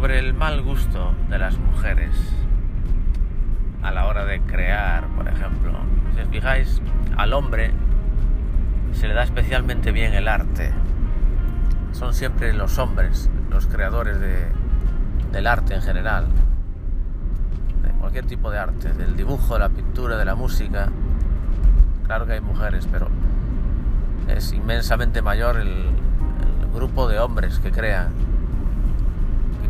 sobre el mal gusto de las mujeres a la hora de crear, por ejemplo. Si os fijáis, al hombre se le da especialmente bien el arte. Son siempre los hombres los creadores del arte en general, de cualquier tipo de arte, del dibujo, de la pintura, de la música. Claro que hay mujeres, pero es inmensamente mayor el, el grupo de hombres que crean,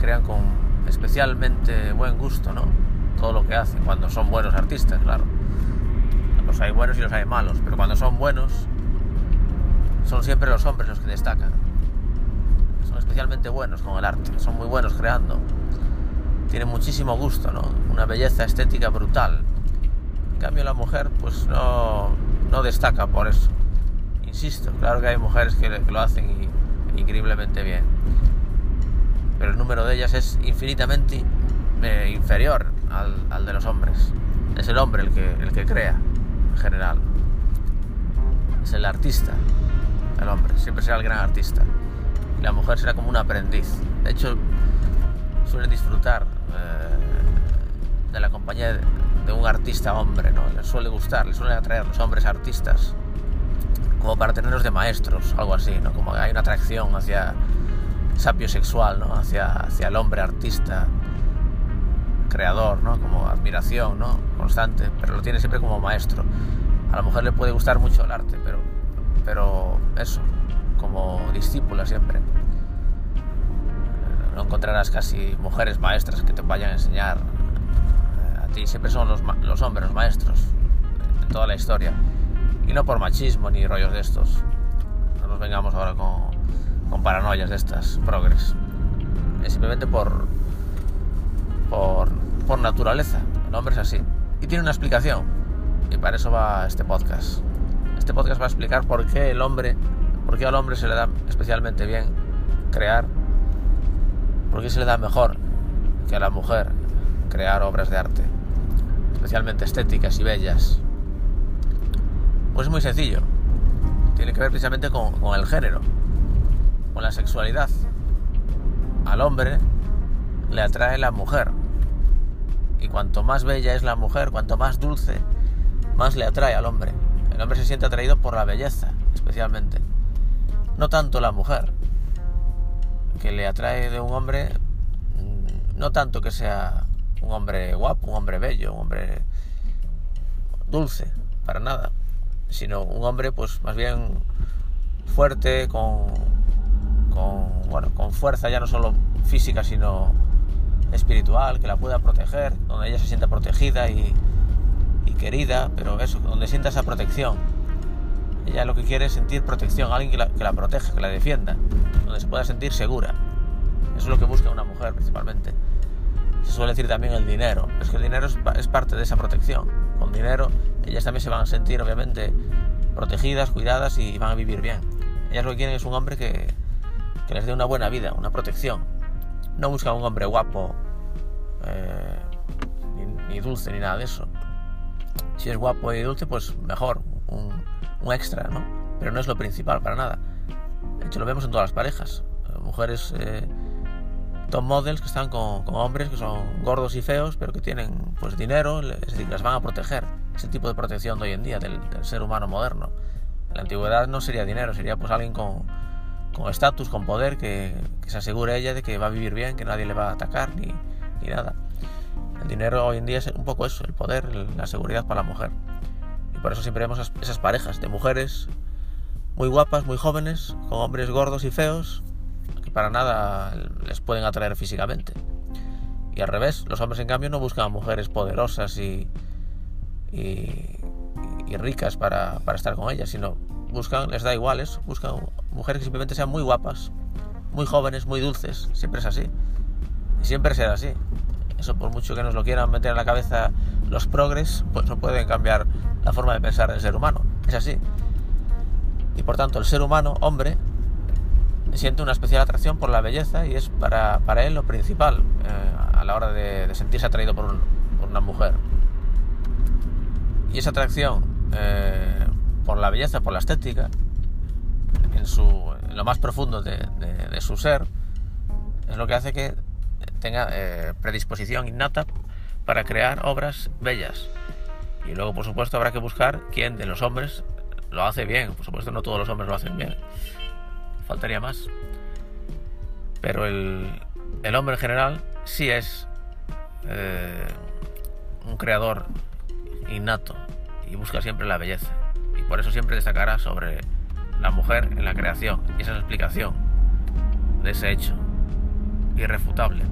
crean con especialmente buen gusto, ¿no? Todo lo que hacen, cuando son buenos artistas, claro. Los hay buenos y los hay malos, pero cuando son buenos, son siempre los hombres los que destacan. Son especialmente buenos con el arte, son muy buenos creando. Tienen muchísimo gusto, ¿no? Una belleza estética brutal. En cambio la mujer, pues no, no destaca por eso. Insisto, claro que hay mujeres que, lo hacen increíblemente bien. Número de ellas es infinitamente eh, inferior al, al, de los hombres. Es el hombre el que, el que crea, en general. Es el artista, el hombre. Siempre será el gran artista. Y la mujer será como un aprendiz. De hecho, suelen disfrutar eh, de la compañía de, de, un artista hombre, ¿no? Les suele gustar, les suelen atraer los hombres artistas como para tenerlos de maestros, algo así, ¿no? Como hay una atracción hacia sapio sexual, ¿no? Hacia, hacia el hombre artista, creador, ¿no? Como admiración, ¿no? Constante, pero lo tiene siempre como maestro. A la mujer le puede gustar mucho el arte, pero, pero eso, como discípula siempre. No encontrarás casi mujeres maestras que te vayan a enseñar a ti. Siempre son los, los hombres los maestros en toda la historia. Y no por machismo ni rollos de estos. No nos vengamos ahora con, con paranoias de estas, progres. Es simplemente por, por, naturaleza. El hombre es así. Y tiene una explicación. Y para eso va este podcast. Este podcast va a explicar por qué el hombre, por qué al hombre se le da especialmente bien crear, por qué se le da mejor que a la mujer crear obras de arte, especialmente estéticas y bellas. Pues es muy sencillo. Tiene que ver precisamente con, el género, con la sexualidad. Al hombre le atrae la mujer. Y cuanto más bella es la mujer, cuanto más dulce, más le atrae al hombre. El hombre se siente atraído por la belleza, especialmente. No tanto la mujer, que le atrae de un hombre, no tanto que sea un hombre guapo, un hombre bello, un hombre dulce, para nada sino un hombre pues más bien fuerte, con, con, bueno, con fuerza ya no solo física, sino espiritual, que la pueda proteger, donde ella se sienta protegida y, y querida, pero eso, donde sienta esa protección. Ella lo que quiere es sentir protección, alguien que la, que la proteja, que la defienda, donde se pueda sentir segura. Eso es lo que busca una mujer principalmente. Se suele decir también el dinero, es que el dinero es, es parte de esa protección. Con dinero ellas también se van a sentir obviamente protegidas, cuidadas y van a vivir bien. Ellas lo que quieren es un hombre que, que les dé una buena vida, una protección. No buscan un hombre guapo, eh, ni, ni, dulce, ni nada de eso. Si es guapo y dulce, pues mejor, un, un, extra, ¿no? Pero no es lo principal para nada. De hecho, lo vemos en todas las parejas. Mujeres eh, top models que están con, con, hombres que son gordos y feos, pero que tienen pues dinero, es decir, las van a proteger. Ese tipo de protección de hoy en día del, del ser humano moderno. En la antigüedad no sería dinero, sería pues alguien con estatus, con, con, poder, que, se asegure ella de que va a vivir bien, que nadie le va a atacar ni, ni nada. El dinero hoy en día es un poco eso, el poder, la seguridad para la mujer. Y por eso siempre vemos esas parejas de mujeres muy guapas, muy jóvenes, con hombres gordos y feos, que para nada les pueden atraer físicamente. Y al revés, los hombres en cambio no buscan a mujeres poderosas y, y, y ricas para, para, estar con ellas, sino buscan, les da igual eso, buscan mujeres que simplemente sean muy guapas, muy jóvenes, muy dulces, siempre es así. Y siempre será así. Eso por mucho que nos lo quieran meter en la cabeza los progres, pues no pueden cambiar la forma de pensar del ser humano. Es así. Y por tanto el ser humano, hombre, siente una especial atracción por la belleza y es para, para él lo principal eh, a la hora de, sentirse atraído por, un, por, una mujer. Y esa atracción eh, la belleza, por la estética, en, su, lo más profundo de, su ser, es lo que hace que tenga eh, predisposición innata para crear obras bellas. Y luego, por supuesto, habrá que buscar quién de los hombres lo hace bien. Por supuesto, no todos los hombres lo hacen bien. Faltaría más. Pero el, el hombre en general sí es eh, un creador innato y busca siempre la belleza. Por eso siempre destacará sobre la mujer en la creación. Y esa es la explicación de ese hecho irrefutable.